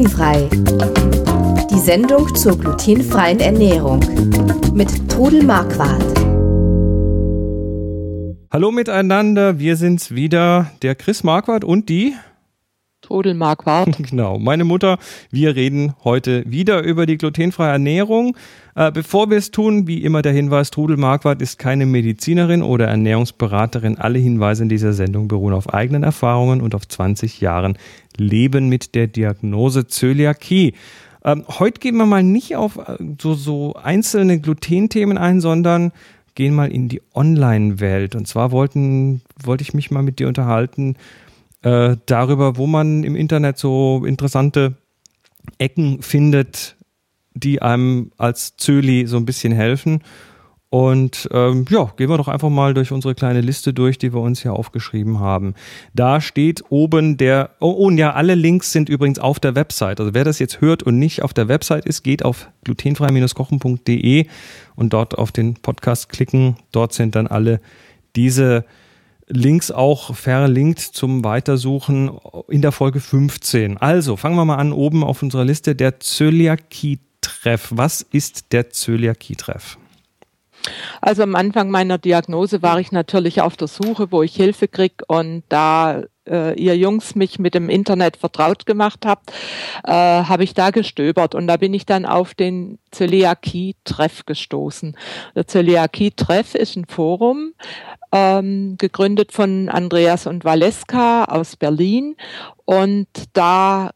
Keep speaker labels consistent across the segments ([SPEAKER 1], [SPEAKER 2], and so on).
[SPEAKER 1] Glutenfrei. Die Sendung zur glutenfreien Ernährung mit Trudel Marquardt.
[SPEAKER 2] Hallo miteinander, wir sind's wieder, der Chris Marquardt und die
[SPEAKER 3] Trudel Marquardt.
[SPEAKER 2] Genau, meine Mutter. Wir reden heute wieder über die glutenfreie Ernährung. Äh, bevor wir es tun, wie immer der Hinweis, Trudel Marquardt ist keine Medizinerin oder Ernährungsberaterin. Alle Hinweise in dieser Sendung beruhen auf eigenen Erfahrungen und auf 20 Jahren Leben mit der Diagnose Zöliakie. Ähm, heute gehen wir mal nicht auf äh, so, so einzelne Glutenthemen ein, sondern gehen mal in die Online-Welt. Und zwar wollten, wollte ich mich mal mit dir unterhalten äh, darüber, wo man im Internet so interessante Ecken findet, die einem als Zöli so ein bisschen helfen. Und ähm, ja, gehen wir doch einfach mal durch unsere kleine Liste durch, die wir uns hier aufgeschrieben haben. Da steht oben der, oh, und ja, alle Links sind übrigens auf der Website. Also wer das jetzt hört und nicht auf der Website ist, geht auf glutenfrei-kochen.de und dort auf den Podcast klicken. Dort sind dann alle diese Links auch verlinkt zum Weitersuchen in der Folge 15. Also fangen wir mal an, oben auf unserer Liste der Zöliakie-Treff. Was ist der Zöliakie-Treff?
[SPEAKER 3] Also am Anfang meiner Diagnose war ich natürlich auf der Suche, wo ich Hilfe kriege und da äh, ihr Jungs mich mit dem Internet vertraut gemacht habt, äh, habe ich da gestöbert und da bin ich dann auf den Zöliakie-Treff gestoßen. Der Zöliakie-Treff ist ein Forum, ähm, gegründet von Andreas und Valeska aus Berlin und da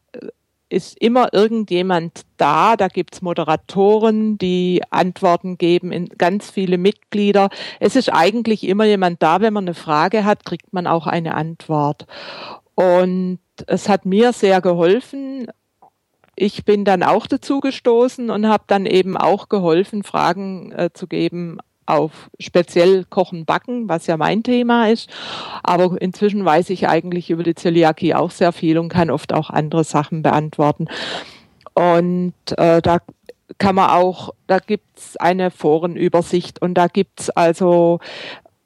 [SPEAKER 3] ist immer irgendjemand da. Da gibt's Moderatoren, die Antworten geben in ganz viele Mitglieder. Es ist eigentlich immer jemand da. Wenn man eine Frage hat, kriegt man auch eine Antwort. Und es hat mir sehr geholfen. Ich bin dann auch dazu gestoßen und habe dann eben auch geholfen, Fragen äh, zu geben auf speziell Kochen, Backen, was ja mein Thema ist. Aber inzwischen weiß ich eigentlich über die Zöliakie auch sehr viel und kann oft auch andere Sachen beantworten. Und äh, da kann man auch, da gibt's eine Forenübersicht und da gibt's also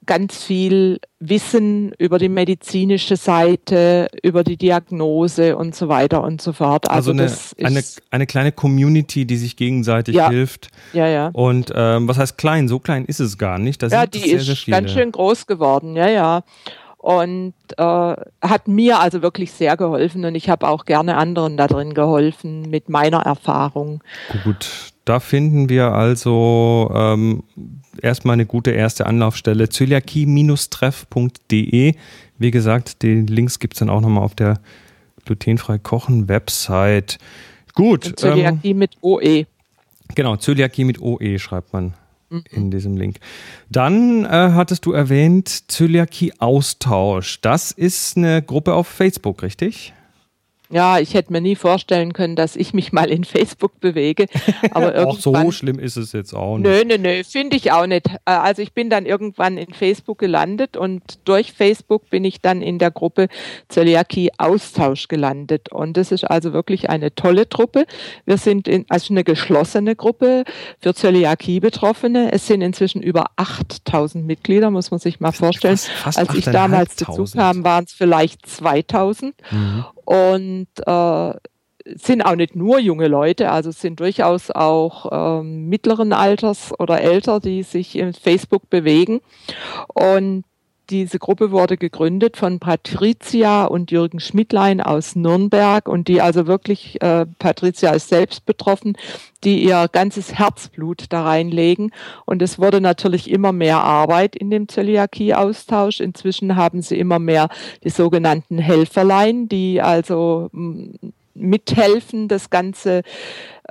[SPEAKER 3] ganz viel Wissen über die medizinische Seite, über die Diagnose und so weiter und so fort.
[SPEAKER 2] Also, also eine, eine, eine kleine Community, die sich gegenseitig
[SPEAKER 3] ja,
[SPEAKER 2] hilft.
[SPEAKER 3] Ja, ja.
[SPEAKER 2] Und ähm, was heißt klein? So klein ist es gar nicht.
[SPEAKER 3] Da ja, die sehr, ist sehr ganz schön groß geworden, ja, ja. Und äh, hat mir also wirklich sehr geholfen und ich habe auch gerne anderen da drin geholfen mit meiner Erfahrung.
[SPEAKER 2] Gut, da finden wir also ähm, erstmal eine gute erste Anlaufstelle. Zöliakie-treff.de. Wie gesagt, die Links gibt es dann auch nochmal auf der glutenfrei kochen Website. Gut.
[SPEAKER 3] Zöliakie ähm, mit OE.
[SPEAKER 2] Genau, Zöliakie mit OE schreibt man mhm. in diesem Link. Dann äh, hattest du erwähnt Zöliakie Austausch. Das ist eine Gruppe auf Facebook, richtig?
[SPEAKER 3] Ja, ich hätte mir nie vorstellen können, dass ich mich mal in Facebook bewege.
[SPEAKER 2] Aber irgendwann, auch so schlimm ist es jetzt auch nicht.
[SPEAKER 3] Nö, nö, nö, finde ich auch nicht. Äh, also ich bin dann irgendwann in Facebook gelandet und durch Facebook bin ich dann in der Gruppe Zöliakie Austausch gelandet. Und das ist also wirklich eine tolle Truppe. Wir sind in, also eine geschlossene Gruppe für Zöliakie-Betroffene. Es sind inzwischen über 8000 Mitglieder, muss man sich mal vorstellen. Fast, fast Als ich damals dazu kam, waren es vielleicht 2000. Mhm. Und äh, sind auch nicht nur junge Leute, also sind durchaus auch ähm, mittleren Alters oder älter, die sich in Facebook bewegen. Und diese Gruppe wurde gegründet von Patricia und Jürgen Schmidlein aus Nürnberg und die also wirklich, äh, Patricia ist selbst betroffen, die ihr ganzes Herzblut da reinlegen. Und es wurde natürlich immer mehr Arbeit in dem Zöliakie-Austausch. Inzwischen haben sie immer mehr die sogenannten Helferlein, die also mithelfen, das Ganze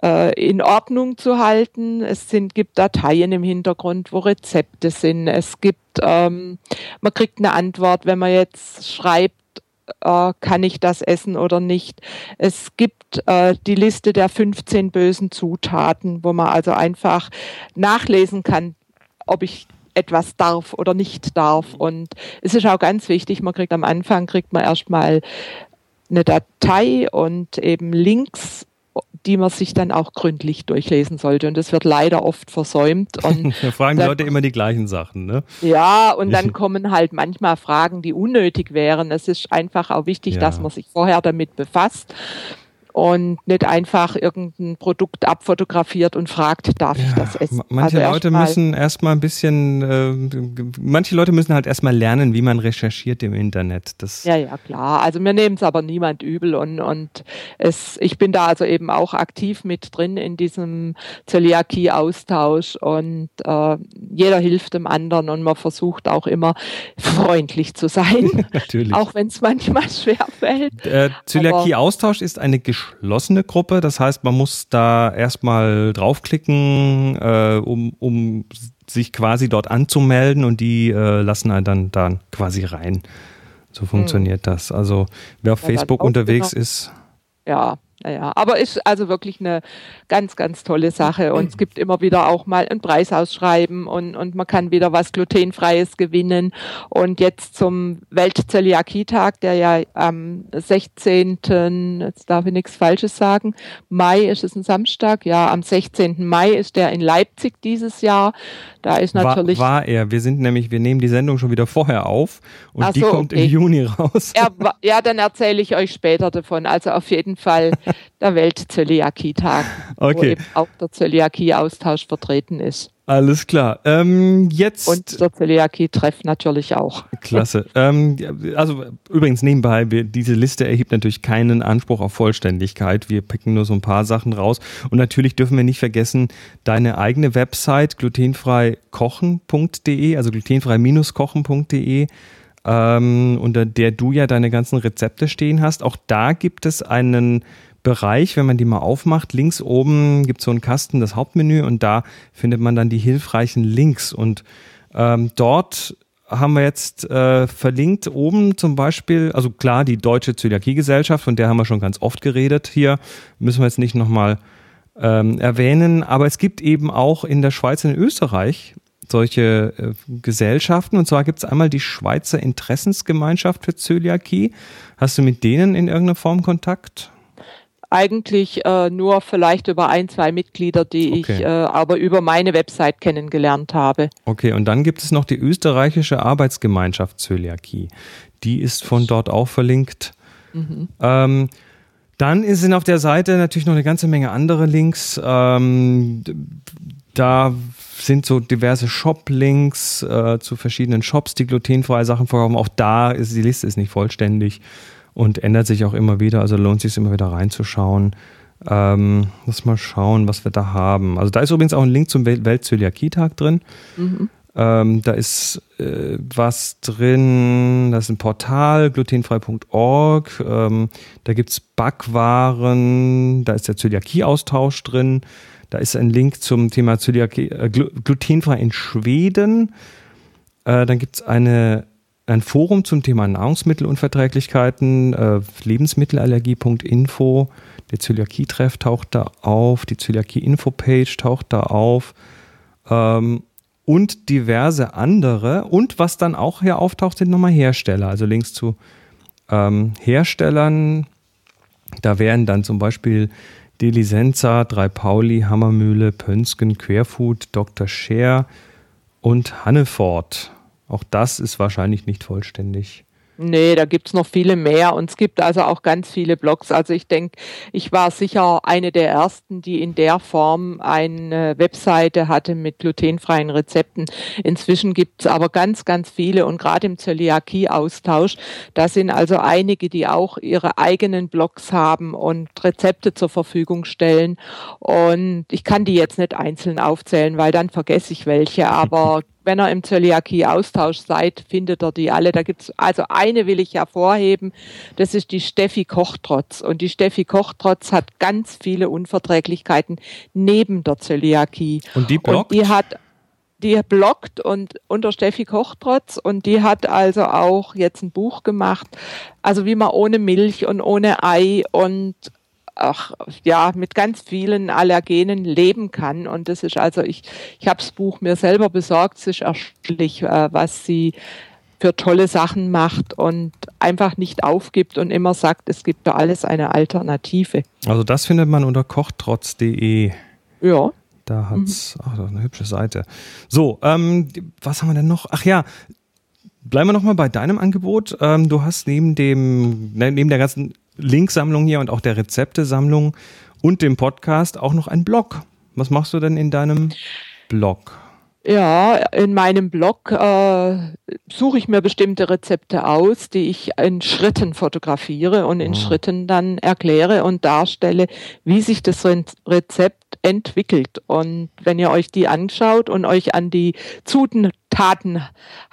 [SPEAKER 3] in Ordnung zu halten. Es sind, gibt Dateien im Hintergrund, wo Rezepte sind. Es gibt, ähm, man kriegt eine Antwort, wenn man jetzt schreibt, äh, kann ich das essen oder nicht. Es gibt äh, die Liste der 15 bösen Zutaten, wo man also einfach nachlesen kann, ob ich etwas darf oder nicht darf. Und es ist auch ganz wichtig, man kriegt am Anfang, kriegt man erstmal eine Datei und eben Links, die man sich dann auch gründlich durchlesen sollte. Und das wird leider oft versäumt. Und
[SPEAKER 2] da fragen die Leute immer die gleichen Sachen, ne?
[SPEAKER 3] Ja, und dann kommen halt manchmal Fragen, die unnötig wären. Es ist einfach auch wichtig, ja. dass man sich vorher damit befasst. Und nicht einfach irgendein Produkt abfotografiert und fragt, darf ja, ich das essen?
[SPEAKER 2] Manche also Leute müssen erstmal ein bisschen, äh, manche Leute müssen halt erstmal lernen, wie man recherchiert im Internet.
[SPEAKER 3] Das ja, ja, klar. Also mir nehmen es aber niemand übel und, und es, ich bin da also eben auch aktiv mit drin in diesem Zöliakie-Austausch und äh, jeder hilft dem anderen und man versucht auch immer freundlich zu sein. Natürlich. Auch wenn es manchmal schwer fällt.
[SPEAKER 2] Äh, Zöliakie-Austausch ist eine geschlossene Gruppe. Das heißt, man muss da erstmal draufklicken, äh, um, um sich quasi dort anzumelden und die äh, lassen einen dann, dann quasi rein. So funktioniert hm. das. Also wer auf ja, Facebook unterwegs ist.
[SPEAKER 3] Ja, naja, aber ist also wirklich eine ganz, ganz tolle Sache. Und es gibt immer wieder auch mal ein Preisausschreiben und, und man kann wieder was Glutenfreies gewinnen. Und jetzt zum Weltzöliakie-Tag, der ja am 16., jetzt darf ich nichts Falsches sagen, Mai ist es ein Samstag, ja, am 16. Mai ist der in Leipzig dieses Jahr. Da ist natürlich.
[SPEAKER 2] War, war er. Wir sind nämlich, wir nehmen die Sendung schon wieder vorher auf und so, die kommt okay. im Juni raus.
[SPEAKER 3] Er, ja, dann erzähle ich euch später davon. Also auf jeden Fall der Welt-Zöliakie-Tag, okay. wo eben auch der Zöliakie-Austausch vertreten ist.
[SPEAKER 2] Alles klar. Ähm, jetzt
[SPEAKER 3] und der Zöliakie-Treff natürlich auch.
[SPEAKER 2] Klasse. ähm, also übrigens nebenbei, wir, diese Liste erhebt natürlich keinen Anspruch auf Vollständigkeit. Wir picken nur so ein paar Sachen raus. Und natürlich dürfen wir nicht vergessen, deine eigene Website glutenfreikochen.de, also glutenfrei-kochen.de, ähm, unter der du ja deine ganzen Rezepte stehen hast. Auch da gibt es einen Bereich, wenn man die mal aufmacht, links oben gibt es so einen Kasten, das Hauptmenü und da findet man dann die hilfreichen Links und ähm, dort haben wir jetzt äh, verlinkt oben zum Beispiel, also klar, die Deutsche Zöliakie-Gesellschaft, von der haben wir schon ganz oft geredet hier, müssen wir jetzt nicht nochmal ähm, erwähnen, aber es gibt eben auch in der Schweiz und in Österreich solche äh, Gesellschaften. Und zwar gibt es einmal die Schweizer Interessensgemeinschaft für Zöliakie. Hast du mit denen in irgendeiner Form Kontakt?
[SPEAKER 3] Eigentlich äh, nur vielleicht über ein, zwei Mitglieder, die okay. ich äh, aber über meine Website kennengelernt habe.
[SPEAKER 2] Okay, und dann gibt es noch die österreichische Arbeitsgemeinschaft Zöliakie. Die ist von dort auch verlinkt. Mhm. Ähm, dann sind auf der Seite natürlich noch eine ganze Menge andere Links. Ähm, da sind so diverse Shop-Links äh, zu verschiedenen Shops, die glutenfreie Sachen verkaufen. Auch da ist die Liste ist nicht vollständig und ändert sich auch immer wieder. Also lohnt sich immer wieder reinzuschauen. Ähm, lass mal schauen, was wir da haben. Also da ist übrigens auch ein Link zum Weltzöliakie-Tag drin. Mhm. Ähm, da ist äh, was drin, das ist ein Portal, glutenfrei.org. Ähm, da gibt es Backwaren, da ist der Zöliakie-Austausch drin. Da ist ein Link zum Thema Zöliakie, äh, glutenfrei in Schweden. Äh, dann gibt es eine ein Forum zum Thema Nahrungsmittelunverträglichkeiten, äh, Lebensmittelallergie.info, der Zöliakie-Treff taucht da auf, die Zöliakie-Info-Page taucht da auf ähm, und diverse andere. Und was dann auch hier auftaucht, sind nochmal Hersteller, also Links zu ähm, Herstellern. Da wären dann zum Beispiel Delisenza, Drei Pauli, Hammermühle, Pönsken, Querfood, Dr. Scher und Hanneford. Auch das ist wahrscheinlich nicht vollständig.
[SPEAKER 3] Nee, da gibt's noch viele mehr und es gibt also auch ganz viele Blogs. Also ich denke, ich war sicher eine der ersten, die in der Form eine Webseite hatte mit glutenfreien Rezepten. Inzwischen gibt's aber ganz, ganz viele und gerade im Zöliakie-Austausch, da sind also einige, die auch ihre eigenen Blogs haben und Rezepte zur Verfügung stellen. Und ich kann die jetzt nicht einzeln aufzählen, weil dann vergesse ich welche, aber wenn ihr im Zöliakie-Austausch seid, findet ihr die alle. Da gibt's also eine will ich hervorheben, das ist die Steffi Kochtrotz. Und die Steffi Kochtrotz hat ganz viele Unverträglichkeiten neben der Zöliakie.
[SPEAKER 2] Und die bloggt?
[SPEAKER 3] Und die hat die bloggt und unter Steffi Kochtrotz und die hat also auch jetzt ein Buch gemacht, also wie man ohne Milch und ohne Ei und auch ja mit ganz vielen Allergenen leben kann. Und das ist also, ich, ich habe das Buch mir selber besorgt, es ist erstaunlich, äh, was sie für tolle Sachen macht und einfach nicht aufgibt und immer sagt, es gibt für alles eine Alternative.
[SPEAKER 2] Also das findet man unter kochtrotz.de.
[SPEAKER 3] Ja.
[SPEAKER 2] Da hat's, mhm. ach, eine hübsche Seite. So, ähm, was haben wir denn noch? Ach ja, bleiben wir nochmal bei deinem Angebot. Ähm, du hast neben dem, ne, neben der ganzen Linksammlung hier und auch der Rezeptesammlung und dem Podcast auch noch ein Blog. Was machst du denn in deinem Blog?
[SPEAKER 3] Ja, in meinem Blog äh, suche ich mir bestimmte Rezepte aus, die ich in Schritten fotografiere und in oh. Schritten dann erkläre und darstelle, wie sich das Rezept entwickelt. Und wenn ihr euch die anschaut und euch an die Zutaten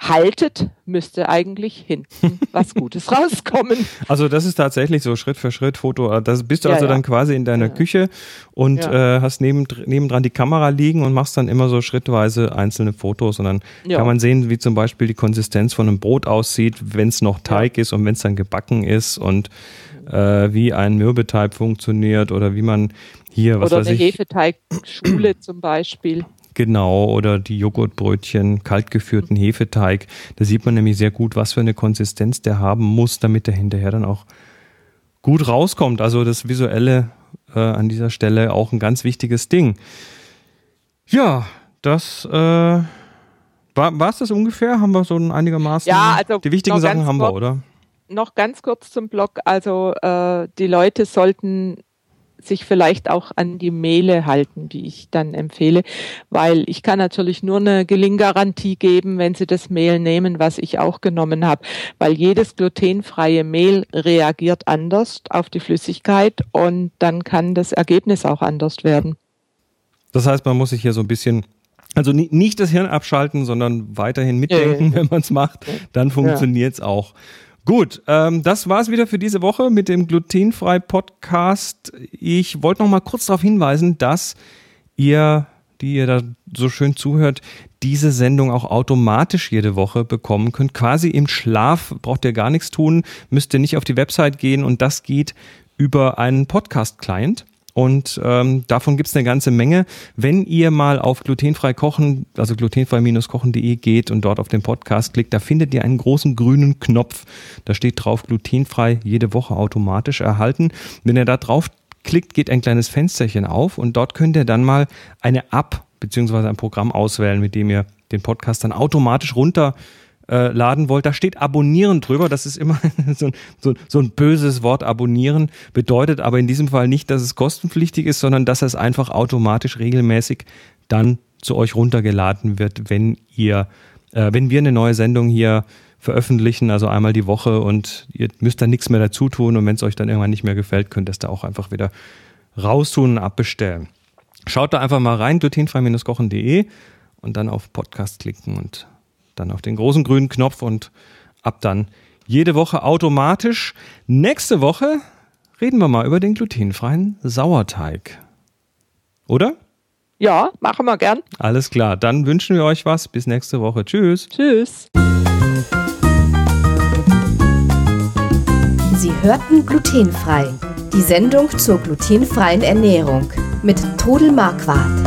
[SPEAKER 3] haltet, müsste eigentlich hinten was Gutes rauskommen.
[SPEAKER 2] Also das ist tatsächlich so Schritt für Schritt Foto. Das bist du ja, also ja. dann quasi in deiner ja. Küche und äh, hast neben, nebendran die Kamera liegen und machst dann immer so schrittweise einzelne Fotos und dann kann man sehen, wie zum Beispiel die Konsistenz von einem Brot aussieht, wenn es noch Teig ist und wenn es dann gebacken ist und äh, wie ein Mürbeteig funktioniert oder wie man hier, was
[SPEAKER 3] oder
[SPEAKER 2] weiß
[SPEAKER 3] eine Hefeteigschule zum Beispiel.
[SPEAKER 2] Genau, oder die Joghurtbrötchen, kaltgeführten Hefeteig. Da sieht man nämlich sehr gut, was für eine Konsistenz der haben muss, damit der hinterher dann auch gut rauskommt. Also das Visuelle äh, an dieser Stelle auch ein ganz wichtiges Ding. Ja, das äh, war es das ungefähr? Haben wir so ein einigermaßen
[SPEAKER 3] ja, also
[SPEAKER 2] die wichtigen Sachen haben wir, oder?
[SPEAKER 3] Noch ganz kurz zum Blog. Also äh, die Leute sollten sich vielleicht auch an die Mehle halten, die ich dann empfehle, weil ich kann natürlich nur eine Gelinggarantie geben, wenn Sie das Mehl nehmen, was ich auch genommen habe, weil jedes glutenfreie Mehl reagiert anders auf die Flüssigkeit und dann kann das Ergebnis auch anders werden.
[SPEAKER 2] Das heißt, man muss sich hier so ein bisschen also nicht das Hirn abschalten, sondern weiterhin mitdenken, ja, ja. wenn man es macht, dann funktioniert es ja. auch. Gut, ähm, das war's wieder für diese Woche mit dem glutenfrei Podcast. Ich wollte noch mal kurz darauf hinweisen, dass ihr, die ihr da so schön zuhört, diese Sendung auch automatisch jede Woche bekommen könnt. Quasi im Schlaf braucht ihr gar nichts tun, müsst ihr nicht auf die Website gehen und das geht über einen Podcast-Client. Und ähm, davon gibt's eine ganze Menge. Wenn ihr mal auf glutenfrei kochen, also glutenfrei-kochen.de geht und dort auf den Podcast klickt, da findet ihr einen großen grünen Knopf. Da steht drauf glutenfrei jede Woche automatisch erhalten. Wenn ihr da drauf klickt, geht ein kleines Fensterchen auf und dort könnt ihr dann mal eine App beziehungsweise ein Programm auswählen, mit dem ihr den Podcast dann automatisch runter äh, laden wollt, da steht abonnieren drüber. Das ist immer so, so, so ein böses Wort abonnieren, bedeutet aber in diesem Fall nicht, dass es kostenpflichtig ist, sondern dass es einfach automatisch regelmäßig dann zu euch runtergeladen wird, wenn ihr, äh, wenn wir eine neue Sendung hier veröffentlichen, also einmal die Woche und ihr müsst dann nichts mehr dazu tun und wenn es euch dann irgendwann nicht mehr gefällt, könnt ihr es da auch einfach wieder raustun und abbestellen. Schaut da einfach mal rein, glutenfrei-kochen.de und dann auf Podcast klicken und dann auf den großen grünen Knopf und ab dann jede Woche automatisch. Nächste Woche reden wir mal über den glutenfreien Sauerteig. Oder?
[SPEAKER 3] Ja, machen wir gern.
[SPEAKER 2] Alles klar, dann wünschen wir euch was. Bis nächste Woche. Tschüss.
[SPEAKER 3] Tschüss.
[SPEAKER 1] Sie hörten glutenfrei. Die Sendung zur glutenfreien Ernährung mit Trudel Marquardt.